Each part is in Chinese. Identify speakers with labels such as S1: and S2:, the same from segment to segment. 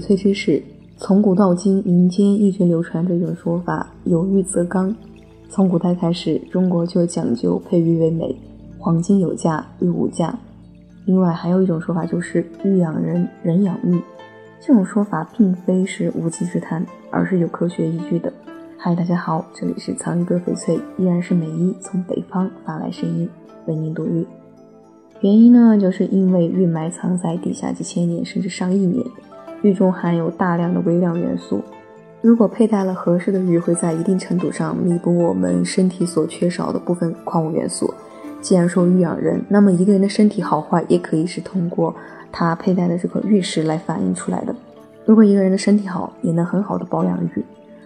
S1: 翡翠知识，从古到今，民间一直流传着一种说法：有玉则刚。从古代开始，中国就讲究配玉为美，黄金有价，玉无价。另外，还有一种说法就是玉养人，人养玉。这种说法并非是无稽之谈，而是有科学依据的。嗨，大家好，这里是藏玉哥翡翠，依然是美一从北方发来声音，为您读玉。原因呢，就是因为玉埋藏在地下几千年甚至上亿年，玉中含有大量的微量元素。如果佩戴了合适的玉，会在一定程度上弥补我们身体所缺少的部分矿物元素。既然说玉养人，那么一个人的身体好坏也可以是通过他佩戴的这个玉石来反映出来的。如果一个人的身体好，也能很好的保养玉；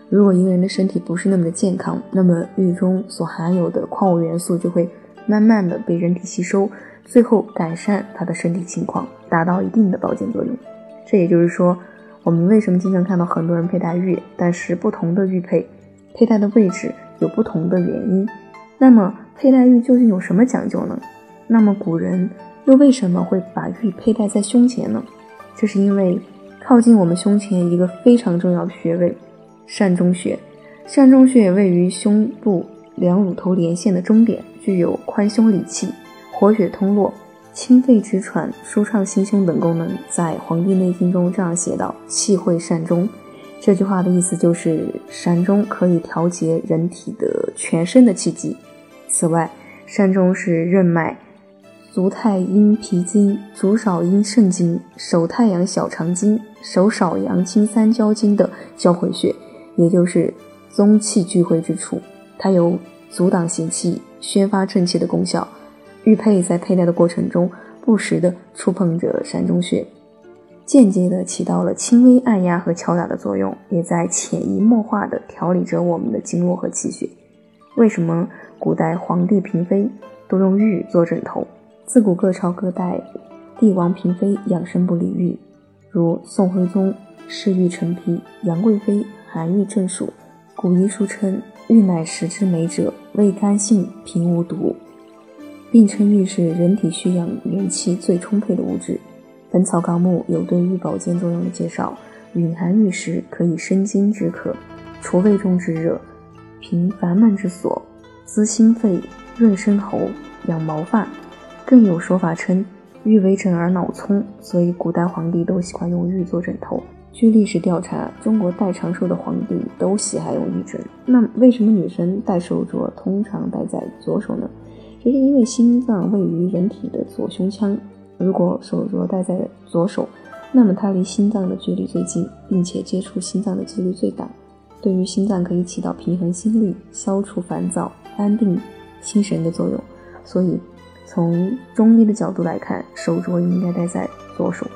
S1: 如果一个人的身体不是那么的健康，那么玉中所含有的矿物元素就会慢慢的被人体吸收。最后改善他的身体情况，达到一定的保健作用。这也就是说，我们为什么经常看到很多人佩戴玉，但是不同的玉佩佩戴的位置有不同的原因。那么佩戴玉究竟有什么讲究呢？那么古人又为什么会把玉佩戴在胸前呢？这是因为靠近我们胸前一个非常重要的穴位——膻中穴。膻中穴位于胸部两乳头连线的中点，具有宽胸理气。活血通络、清肺止喘、舒畅心胸等功能，在《黄帝内经》中这样写道：“气会善中。”这句话的意思就是，善中可以调节人体的全身的气机。此外，善中是任脉、足太阴脾经、足少阴肾经、手太阳小肠经、手少阳经三焦经的交汇穴，也就是宗气聚会之处。它有阻挡邪气、宣发正气的功效。玉佩在佩戴的过程中，不时地触碰着膻中穴，间接地起到了轻微按压和敲打的作用，也在潜移默化地调理着我们的经络和气血。为什么古代皇帝嫔妃都用玉做枕头？自古各朝各代帝王嫔妃养生不离玉，如宋徽宗嗜玉成癖，杨贵妃含玉正数。古医书称玉乃食之美者，味甘性，平无毒。并称玉是人体需养元气最充沛的物质，《本草纲目》有对玉保健作用的介绍。蕴含玉石可以生津止渴，除胃中之热，平烦闷之所，滋心肺，润身喉，养毛发。更有说法称玉为枕而脑聪，所以古代皇帝都喜欢用玉做枕头。据历史调查，中国戴长寿的皇帝都喜爱用玉枕。那为什么女生戴手镯通常戴在左手呢？这是因为心脏位于人体的左胸腔，如果手镯戴在左手，那么它离心脏的距离最近，并且接触心脏的几率最大，对于心脏可以起到平衡心率、消除烦躁、安定心神的作用。所以，从中医的角度来看，手镯应该戴在左手。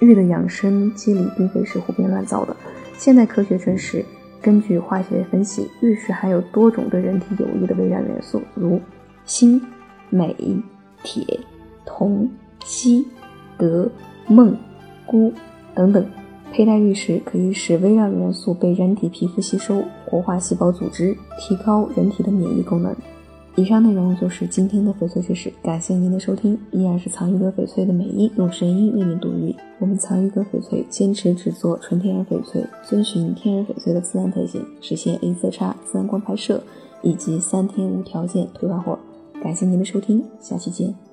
S1: 玉的养生机理并非是胡编乱造的，现代科学证实，根据化学分析，玉石含有多种对人体有益的微量元素，如。锌、镁、铁、铜、硒、镉、锰、钴等等，佩戴玉石可以使微量元素被人体皮肤吸收，活化细胞组织，提高人体的免疫功能。以上内容就是今天的翡翠知识，感谢您的收听。依然是藏玉阁翡翠的美音，用声音为您读玉。我们藏玉阁翡翠坚持只做纯天然翡翠，遵循天然翡翠的自然特性，实现零色差、自然光拍摄以及三天无条件退换货。感谢您的收听，下期见。